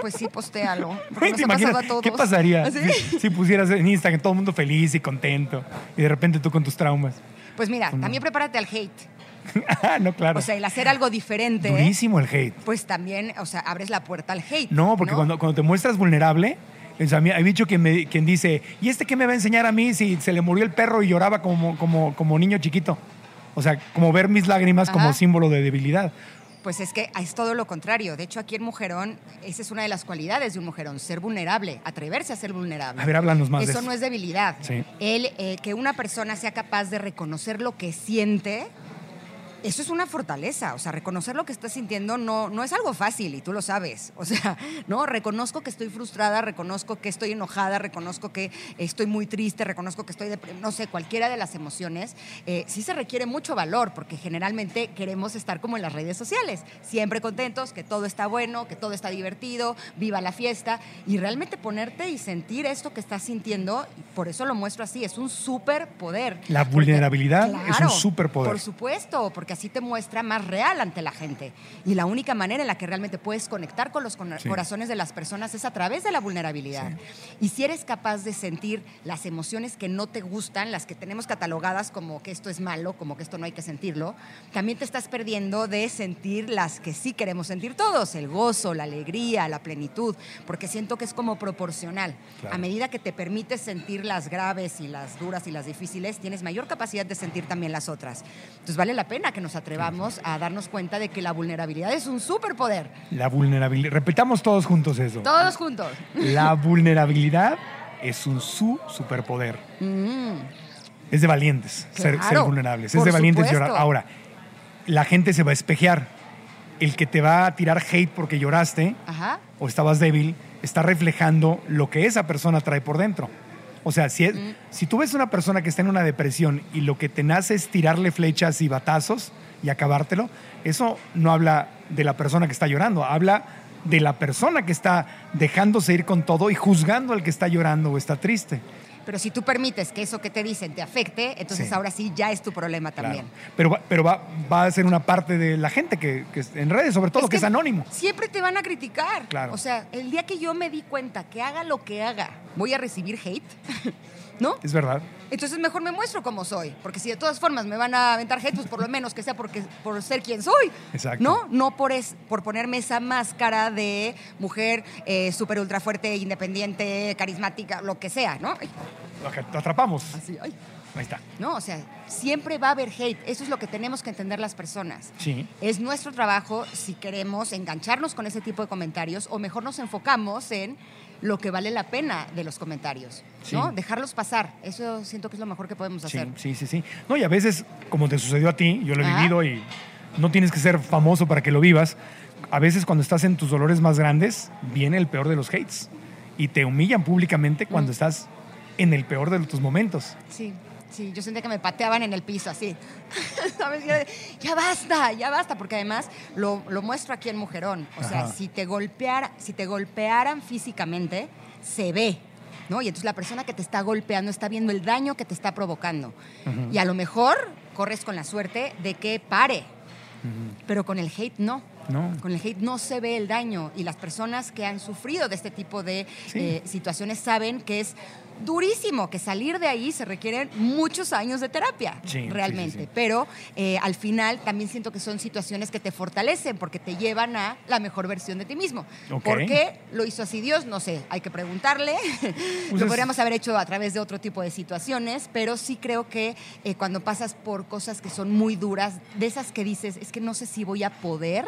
Pues sí, postéalo. nos ¿te ha imaginas? a todos. ¿Qué pasaría ¿Ah, sí? si, si pusieras en Instagram todo el mundo feliz y contento y de repente tú con tus traumas? Pues mira, también prepárate al hate. Ah, no, claro. O sea, el hacer algo diferente, Durísimo el hate. pues también, o sea, abres la puerta al hate. No, porque Cuando, cuando te muestras vulnerable, a mí- hay dicho quien, me- quien dice, ¿y este qué me va a enseñar a mí si se le murió el perro y lloraba como, como, como niño chiquito? O sea, como ver mis lágrimas como símbolo de debilidad. Pues es que es todo lo contrario. De hecho, aquí en Mujerón, esa es una de las cualidades de un mujerón, ser vulnerable, atreverse a ser vulnerable. A ver, háblanos más de eso. no es debilidad. Sí. El eh, que una persona sea capaz de reconocer lo que siente, eso es una fortaleza. O sea, reconocer lo que estás sintiendo no, no es algo fácil y tú lo sabes. O sea, no, reconozco que estoy frustrada, reconozco que estoy enojada, reconozco que estoy muy triste, reconozco que estoy, deprim- no sé, cualquiera de las emociones. eh, sí se requiere mucho valor porque generalmente queremos estar como en las redes sociales, siempre contentos, que todo está bueno, que todo está divertido, viva la fiesta y realmente ponerte y sentir esto que estás sintiendo, por eso lo muestro así, es un superpoder. La Porque- vulnerabilidad es un superpoder. Por supuesto, porque porque así te muestra más real ante la gente. Y la única manera en la que realmente puedes conectar con los Sí. corazones de las personas es a través de la vulnerabilidad. Y si eres capaz de sentir las emociones que no te gustan, las que tenemos catalogadas como que esto es malo, como que esto no hay que sentirlo, también te estás perdiendo de sentir las que sí queremos sentir todos, el gozo, la alegría, la plenitud, porque siento que es como proporcional. Claro. A medida que te permites sentir las graves y las duras y las difíciles, tienes mayor capacidad de sentir también las otras. Entonces vale la pena que nos atrevamos a darnos cuenta de que la vulnerabilidad es un superpoder. La vulnerabilidad. Repitamos todos juntos eso. Todos juntos. La vulnerabilidad es un su superpoder. Es de valientes ser, Mm. Vulnerables. Es de valientes supuesto. llorar. Ahora, la gente se va a espejear. El que te va a tirar hate porque lloraste Ajá. o estabas débil está reflejando lo que esa persona trae por dentro. O sea, si, es- Mm. si tú ves una persona que está en una depresión y lo que te nace es tirarle flechas y batazos y acabártelo, eso no habla de la persona que está llorando, habla de la persona que está dejándose ir con todo y juzgando al que está llorando o está triste. Pero si tú permites que eso que te dicen te afecte, entonces Sí. ahora sí ya es tu problema Claro. también. Pero, va, pero va, va a ser una parte de la gente que, que en redes, sobre todo, que, es anónimo. Siempre te van a criticar. Claro. O sea, el día que yo me di cuenta que haga lo que haga, voy a recibir hate, ¿no? Es verdad. Entonces mejor me muestro como soy, porque si de todas formas me van a aventar hate, pues por lo menos que sea porque, por ser quien soy. Exacto. No, no por, es, por ponerme esa máscara de mujer eh, súper ultra fuerte, independiente, carismática, lo que sea, ¿no? Ay, Lo atrapamos. así, ay. Ahí está. No, o sea, siempre va a haber hate. Eso es lo que tenemos que entender las personas. Sí. Es nuestro trabajo si queremos engancharnos con ese tipo de comentarios o mejor nos enfocamos en lo que vale la pena de los comentarios, ¿no? Sí. Dejarlos pasar. Eso siento que es lo mejor que podemos Sí, hacer. sí, sí, sí. No, y a veces, como te sucedió a ti, yo lo he Ajá. vivido y no tienes que ser famoso para que lo vivas. A veces cuando estás en tus dolores más grandes, viene el peor de los hates. Y te humillan públicamente Mm. cuando estás en el peor de tus momentos. Sí, sí, yo sentía que me pateaban en el piso así. ¿Sabes? Ya, ya basta, ya basta, porque además lo, lo muestro aquí en Mujerón. O sea, Ajá. si te, golpeara, si te golpearan físicamente, se ve. ¿no? Y entonces la persona que te está golpeando está viendo el daño que te está provocando. Y a lo mejor corres con la suerte de que pare. Pero con el hate no. No. Con el hate no se ve el daño y las personas que han sufrido de este tipo de Sí. eh, situaciones saben que es durísimo, que salir de ahí se requieren muchos años de terapia, Sí, realmente. sí, sí. Pero eh, al final también siento que son situaciones que te fortalecen porque te llevan a la mejor versión de ti mismo. ¿Por qué lo hizo así Dios? No sé, hay que preguntarle. Pues lo es- podríamos haber hecho a través de otro tipo de situaciones, pero sí creo que eh, cuando pasas por cosas que son muy duras, de esas que dices, es que no sé si voy a poder,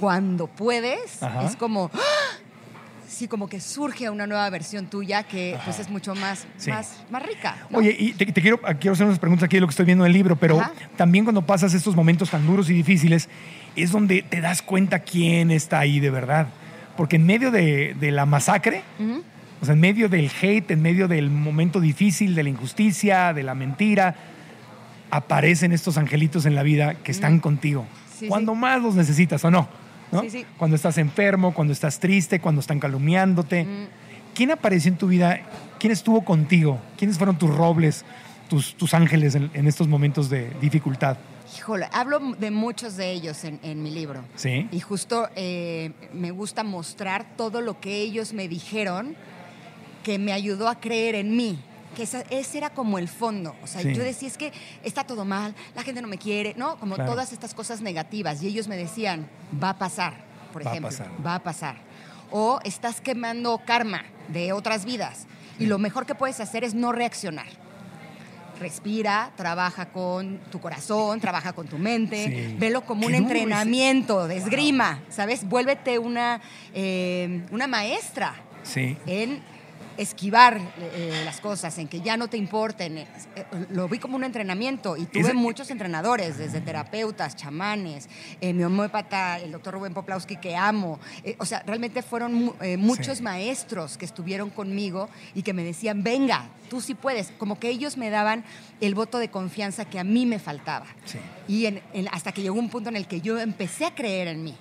cuando puedes, Ajá. es como... ¡ah! Sí, como que surge una nueva versión tuya que pues es mucho más, Sí. más, más rica. ¿no? Oye, y te, te quiero, quiero hacer unas preguntas aquí de lo que estoy viendo en el libro, pero Ajá. también cuando pasas estos momentos tan duros y difíciles, es donde te das cuenta quién está ahí de verdad. Porque en medio de, de la masacre, o sea, en medio del hate, en medio del momento difícil, de la injusticia, de la mentira, aparecen estos angelitos en la vida que están contigo. Sí, cuando sí. más los necesitas o no. ¿No? Sí, sí. Cuando estás enfermo, cuando estás triste, cuando están calumniándote. Mm. ¿Quién apareció en tu vida? ¿Quién estuvo contigo? ¿Quiénes fueron tus robles, tus, tus ángeles en, en estos momentos de dificultad? Híjole, hablo de muchos de ellos en, en mi libro. Sí. Y justo eh, me gusta mostrar todo lo que ellos me dijeron que me ayudó a creer en mí. Que esa- ese era como el fondo. O sea, Sí. yo decía, es que está todo mal, la gente no me quiere, ¿no? Como Claro. todas estas cosas negativas. Y ellos me decían, va a pasar, por Va a ejemplo. pasar. Va a pasar. O estás quemando karma de otras vidas. Y lo mejor que puedes hacer es no reaccionar. Respira, trabaja con tu corazón, trabaja con tu mente, Sí. velo como un entrenamiento de esgrima, ¿sabes? Vuélvete una, eh, una maestra Sí. en esquivar eh, las cosas, en que ya no te importen. Eh, lo vi como un entrenamiento y tuve Ese- muchos entrenadores, desde terapeutas, chamanes, eh, mi homópata, el doctor Rubén Poplawski, que amo. Eh, o sea, realmente fueron mu- eh, muchos Sí. maestros que estuvieron conmigo y que me decían, venga, tú sí puedes. Como que ellos me daban el voto de confianza que a mí me faltaba. Sí. Y en- en- hasta que llegó un punto en el que yo empecé a creer en mí.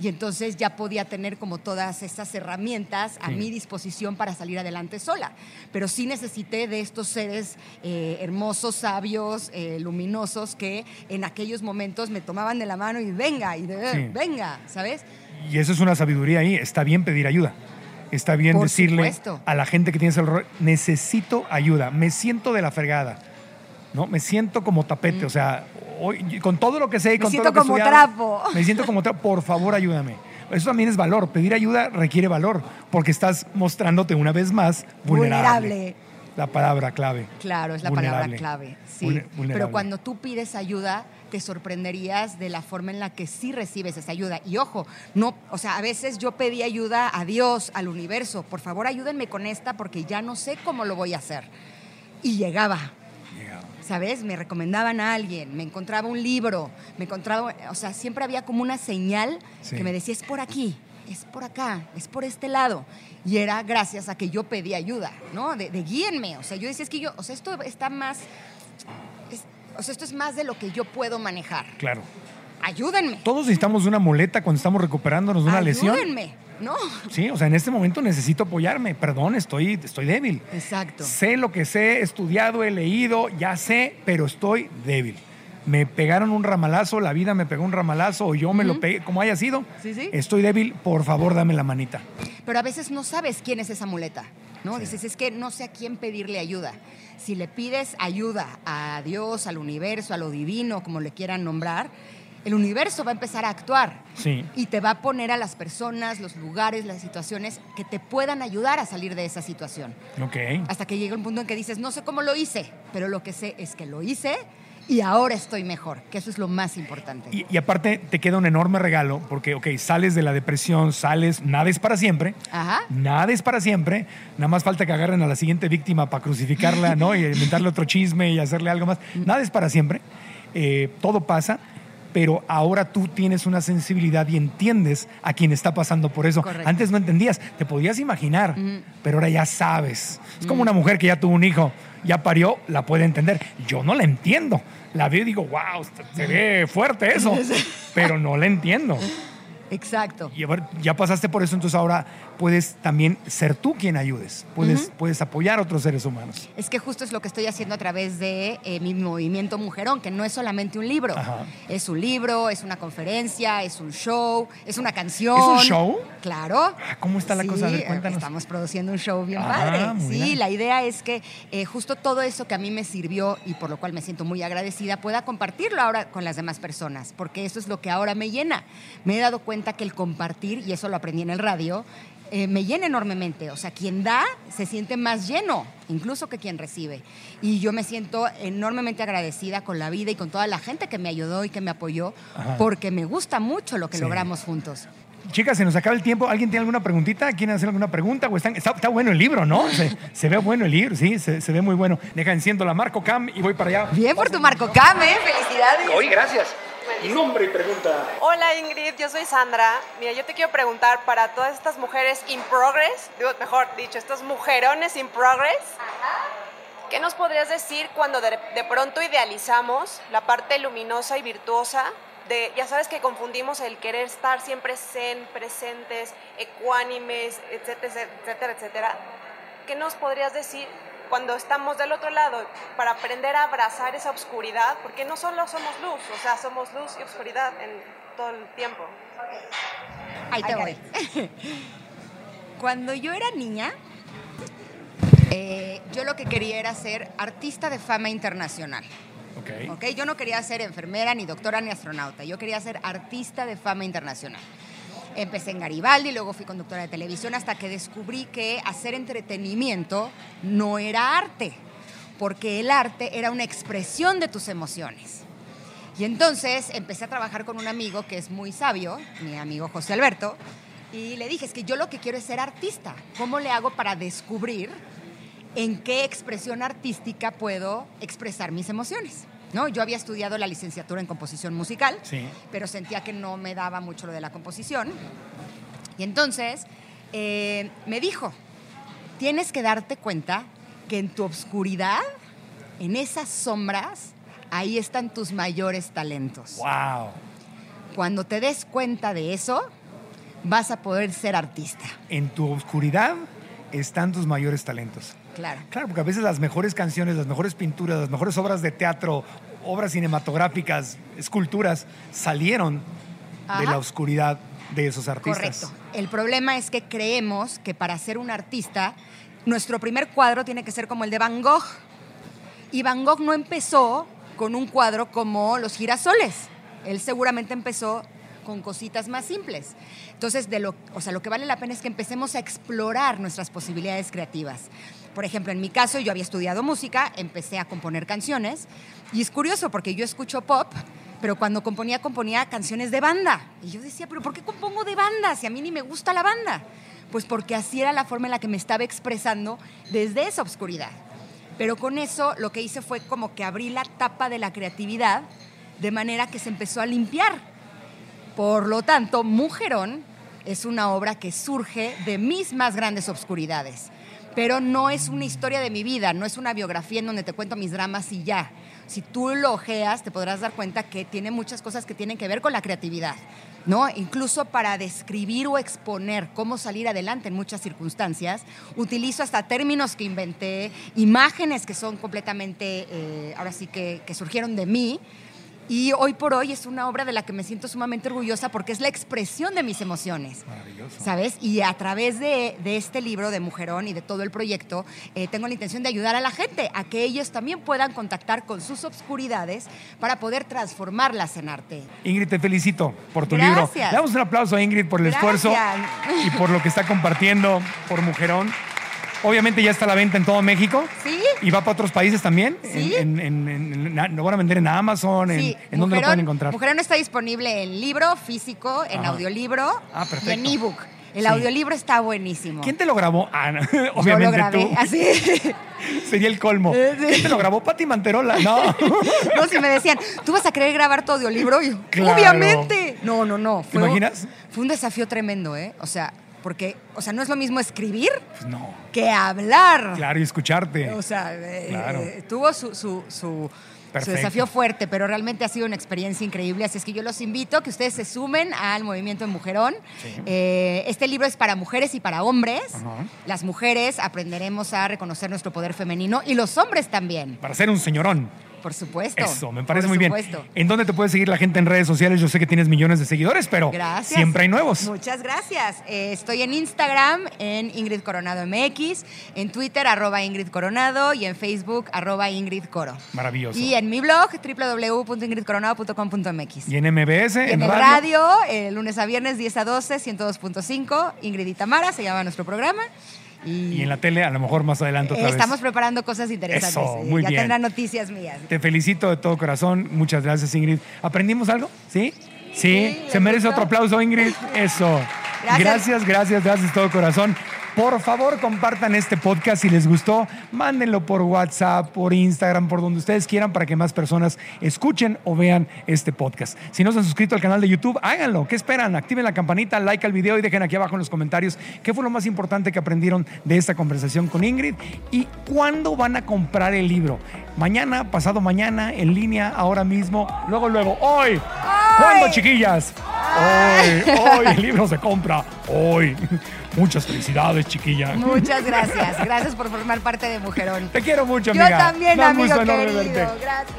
Y entonces ya podía tener como todas esas herramientas a Sí. mi disposición para salir adelante sola. Pero sí necesité de estos seres eh, hermosos, sabios, eh, luminosos, que en aquellos momentos me tomaban de la mano y venga, y de, Sí. venga, ¿sabes? Y eso es una sabiduría ahí. Está bien pedir ayuda. Está bien Por decirle supuesto. a la gente que tiene ese error, necesito ayuda, me siento de la fregada, ¿no? Me siento como tapete, o sea, hoy, con todo lo que sé y Me con siento todo lo que he como estudiado, trapo. Me siento como trapo, por favor ayúdame. Eso también es valor. Pedir ayuda requiere valor, porque estás mostrándote una vez más vulnerable. Vulnerable. La palabra clave. Claro, es la Vulnerable. palabra clave. Sí. Vulnerable. Pero cuando tú pides ayuda, te sorprenderías de la forma en la que sí recibes esa ayuda. Y ojo, no, o sea, a veces yo pedí ayuda a Dios, al universo. Por favor, ayúdenme con esta porque ya no sé cómo lo voy a hacer. Y llegaba. ¿Sabes? Me recomendaban a alguien, me encontraba un libro, me encontraba, o sea, siempre había como una señal Sí. que me decía, es por aquí, es por acá, es por este lado. Y era gracias a que yo pedí ayuda, ¿no? De, de guíenme. O sea, yo decía, es que yo, o sea, esto está más, es- o sea, esto es más de lo que yo puedo manejar. Claro. Ayúdenme. Todos necesitamos una muleta cuando estamos recuperándonos de una lesión. Ayúdenme, ¿no? Sí, o sea, en este momento necesito apoyarme. Perdón, estoy, estoy débil. Exacto. Sé lo que sé, he estudiado, he leído, ya sé, pero estoy débil. Me pegaron un ramalazo, la vida me pegó un ramalazo, o yo me lo pegué, como haya sido. Sí, sí. Estoy débil, por favor, dame la manita. Pero a veces no sabes quién es esa muleta, ¿no? Dices, es que no sé a quién pedirle ayuda. Si le pides ayuda a Dios, al universo, a lo divino, como le quieran nombrar, el universo va a empezar a actuar. Sí. Y te va a poner a las personas, los lugares, las situaciones que te puedan ayudar a salir de esa situación. Ok. Hasta que llega un punto en que dices, no sé cómo lo hice, pero lo que sé es que lo hice y ahora estoy mejor, que eso es lo más importante. Y, y aparte te queda un enorme regalo, porque, ok, sales de la depresión, sales, nada es para siempre. Ajá. Nada es para siempre. Nada más falta que agarren a la siguiente víctima para crucificarla, ¿no? Y inventarle otro chisme y hacerle algo más. Nada es para siempre. Eh, todo pasa. Pero ahora tú tienes una sensibilidad y entiendes a quien está pasando por eso. Correcto. Antes no entendías, te podías imaginar, pero ahora ya sabes. Es como una mujer que ya tuvo un hijo, ya parió, la puede entender. Yo no la entiendo. La veo y digo, wow, se ve fuerte eso, pero no la entiendo. Exacto. Y ya pasaste por eso, entonces ahora puedes también ser tú quien ayudes. Puedes, puedes apoyar a otros seres humanos. Es que justo es lo que estoy haciendo a través de eh, mi movimiento Mujerón, que no es solamente un libro. Ajá. Es un libro, es una conferencia, es un show, es una canción. ¿Es un show? Claro. Ah, ¿cómo está la cosa? A ver, cuéntanos. Estamos produciendo un show bien Ah, padre. Sí, bien. la idea es que eh, justo todo eso que a mí me sirvió y por lo cual me siento muy agradecida, pueda compartirlo ahora con las demás personas, porque eso es lo que ahora me llena. Me he dado cuenta que el compartir, y eso lo aprendí en el radio, eh, me llena enormemente. O sea, quien da se siente más lleno, incluso que quien recibe. Y yo me siento enormemente agradecida con la vida y con toda la gente que me ayudó y que me apoyó, Ajá. porque me gusta mucho lo que Sí. logramos juntos. Chicas, se nos acaba el tiempo. ¿Alguien tiene alguna preguntita? ¿Quieren hacer alguna pregunta? ¿O están- está, está bueno el libro, ¿no? Se, se ve bueno el libro, sí, se, se ve muy bueno. Deja, enciendo la Marco Cam y voy para allá. Bien por tu Marco Cam, ¿eh? Felicidades. Oye, gracias. Nombre y pregunta. Hola Ingrid, yo soy Sandra. Mira, yo te quiero preguntar para todas estas mujeres in progress, digo, mejor dicho, estos mujerones in progress, ¿qué nos podrías decir cuando de, de pronto idealizamos la parte luminosa y virtuosa de, ya sabes que confundimos el querer estar siempre zen, presentes, ecuánimes, etcétera, etcétera, etcétera? ¿Qué nos podrías decir cuando estamos del otro lado para aprender a abrazar esa oscuridad? Porque no solo somos luz, o sea, somos luz y oscuridad en todo el tiempo. Ahí te voy. Cuando yo era niña, eh, yo lo que quería era ser artista de fama internacional. Ok. ¿ok? Yo no quería ser enfermera, ni doctora, ni astronauta. Yo quería ser artista de fama internacional. Empecé en Garibaldi, luego fui conductora de televisión hasta que descubrí que hacer entretenimiento no era arte, porque el arte era una expresión de tus emociones. Y entonces empecé a trabajar con un amigo que es muy sabio, mi amigo José Alberto, y le dije, es que yo lo que quiero es ser artista. ¿Cómo le hago para descubrir en qué expresión artística puedo expresar mis emociones? ¿No? Yo había estudiado la licenciatura en composición musical, Sí. pero sentía que no me daba mucho lo de la composición. Y entonces eh, me dijo, tienes que darte cuenta que en tu obscuridad, en esas sombras, ahí están tus mayores talentos. Wow. Cuando te des cuenta de eso, vas a poder ser artista. En tu oscuridad están tus mayores talentos. Claro. Claro, porque a veces las mejores canciones, las mejores pinturas, las mejores obras de teatro, obras cinematográficas, esculturas, salieron de la oscuridad de esos artistas. Correcto. El problema es que creemos que para ser un artista, nuestro primer cuadro tiene que ser como el de Van Gogh. Y Van Gogh no empezó con un cuadro como Los girasoles. Él seguramente empezó con cositas más simples. Entonces, de lo, o sea, lo que vale la pena es que empecemos a explorar nuestras posibilidades creativas. Por ejemplo, en mi caso, yo había estudiado música, empecé a componer canciones y es curioso porque yo escucho pop, pero cuando componía, componía canciones de banda. Y yo decía, pero ¿por qué compongo de banda si a mí ni me gusta la banda? Pues porque así era la forma en la que me estaba expresando desde esa oscuridad. Pero con eso lo que hice fue como que abrí la tapa de la creatividad de manera que se empezó a limpiar. Por lo tanto, Mujerón es una obra que surge de mis más grandes obscuridades. Pero no es una historia de mi vida, no es una biografía en donde te cuento mis dramas y ya. Si tú lo ojeas, te podrás dar cuenta que tiene muchas cosas que tienen que ver con la creatividad. ¿no? Incluso para describir o exponer cómo salir adelante en muchas circunstancias, utilizo hasta términos que inventé, imágenes que son completamente, eh, ahora sí que, que surgieron de mí, y hoy por hoy es una obra de la que me siento sumamente orgullosa porque es la expresión de mis emociones. Maravilloso. ¿Sabes? Y a través de, de este libro de Mujerón y de todo el proyecto, eh, tengo la intención de ayudar a la gente a que ellos también puedan contactar con sus obscuridades para poder transformarlas en arte. Ingrid, te felicito por tu Gracias. libro. Le damos un aplauso a Ingrid por el Gracias. esfuerzo y por lo que está compartiendo por Mujerón. Obviamente ya está a la venta en todo México. ¿Sí? ¿Y va para otros países también? Sí. En, en- en- en- ¿Lo van a vender en Amazon? ¿En, Sí, ¿en dónde lo pueden encontrar? Mujerón está disponible en libro físico, en Ajá. audiolibro Ah, y en ebook. El Sí. audiolibro está buenísimo. ¿Quién te lo grabó? Ah, no, Yo obviamente lo grabé tú. así. Sería el colmo. Eh. ¿Quién te lo grabó? Pati Manterola. No. No, si me decían, ¿tú vas a querer grabar tu audiolibro? Y yo, Claro. obviamente. No, no, no. ¿Te imaginas? Fue un desafío tremendo, ¿eh? O sea, porque, o sea, no es lo mismo escribir Pues no. que hablar. Claro, y escucharte. O sea, eh, Claro. eh, tuvo su, su, su- desafío fuerte, pero realmente ha sido una experiencia increíble. Así es que yo los invito a que ustedes se sumen al movimiento de Mujerón. Eh, este libro es para mujeres y para hombres. Ajá. Las mujeres aprenderemos a reconocer nuestro poder femenino y los hombres también, Para ser un señorón. Por supuesto. Eso, me parece muy bien. ¿En dónde te puede seguir la gente en redes sociales? Yo sé que tienes millones de seguidores, pero Gracias. siempre hay nuevos. Muchas gracias. Eh, estoy en Instagram, en Ingrid Coronado MX, en Twitter, arroba Ingrid Coronado, y en Facebook, arroba Ingrid Coro. Maravilloso. Y en mi blog, www.ingridcoronado.com.mx. Y en MBS, Y en, en el radio. radio, eh, lunes a viernes, 10 a 12, 102.5, Ingrid y Tamara, se llama nuestro programa. Y, Y en la tele, a lo mejor más adelante otra vez. estamos preparando cosas interesantes. Eso, eh, muy ya bien. tendrán noticias mías. Te felicito de todo corazón. Muchas gracias, Ingrid. ¿Aprendimos algo? ¿Sí? Sí. Sí, Se ¿les merece gustó? otro aplauso, Ingrid. Eso. Gracias. Gracias, gracias, gracias de todo corazón. Por favor, compartan este podcast si les gustó. Mándenlo por WhatsApp, por Instagram, por donde ustedes quieran para que más personas escuchen o vean este podcast. Si no se han suscrito al canal de YouTube, háganlo. ¿Qué esperan? Activen la campanita, like al video y dejen aquí abajo en los comentarios qué fue lo más importante que aprendieron de esta conversación con Ingrid y cuándo van a comprar el libro. Mañana, pasado mañana, en línea, ahora mismo, luego, luego, hoy. ¿Cuándo, chiquillas? Hoy, hoy el libro se compra. Hoy. Muchas felicidades, chiquilla. Muchas gracias. Gracias por formar parte de Mujerón. Te quiero mucho, Yo amiga. también, da un amigo querido. verte. Gracias.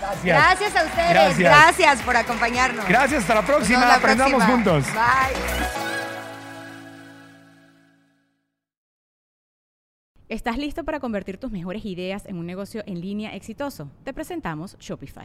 Gracias. Gracias a ustedes. Gracias. Gracias, por acompañarnos. Gracias, hasta la próxima. la Aprendamos próxima. juntos. Bye. ¿Estás listo para convertir tus mejores ideas en un negocio en línea exitoso? Te presentamos Shopify.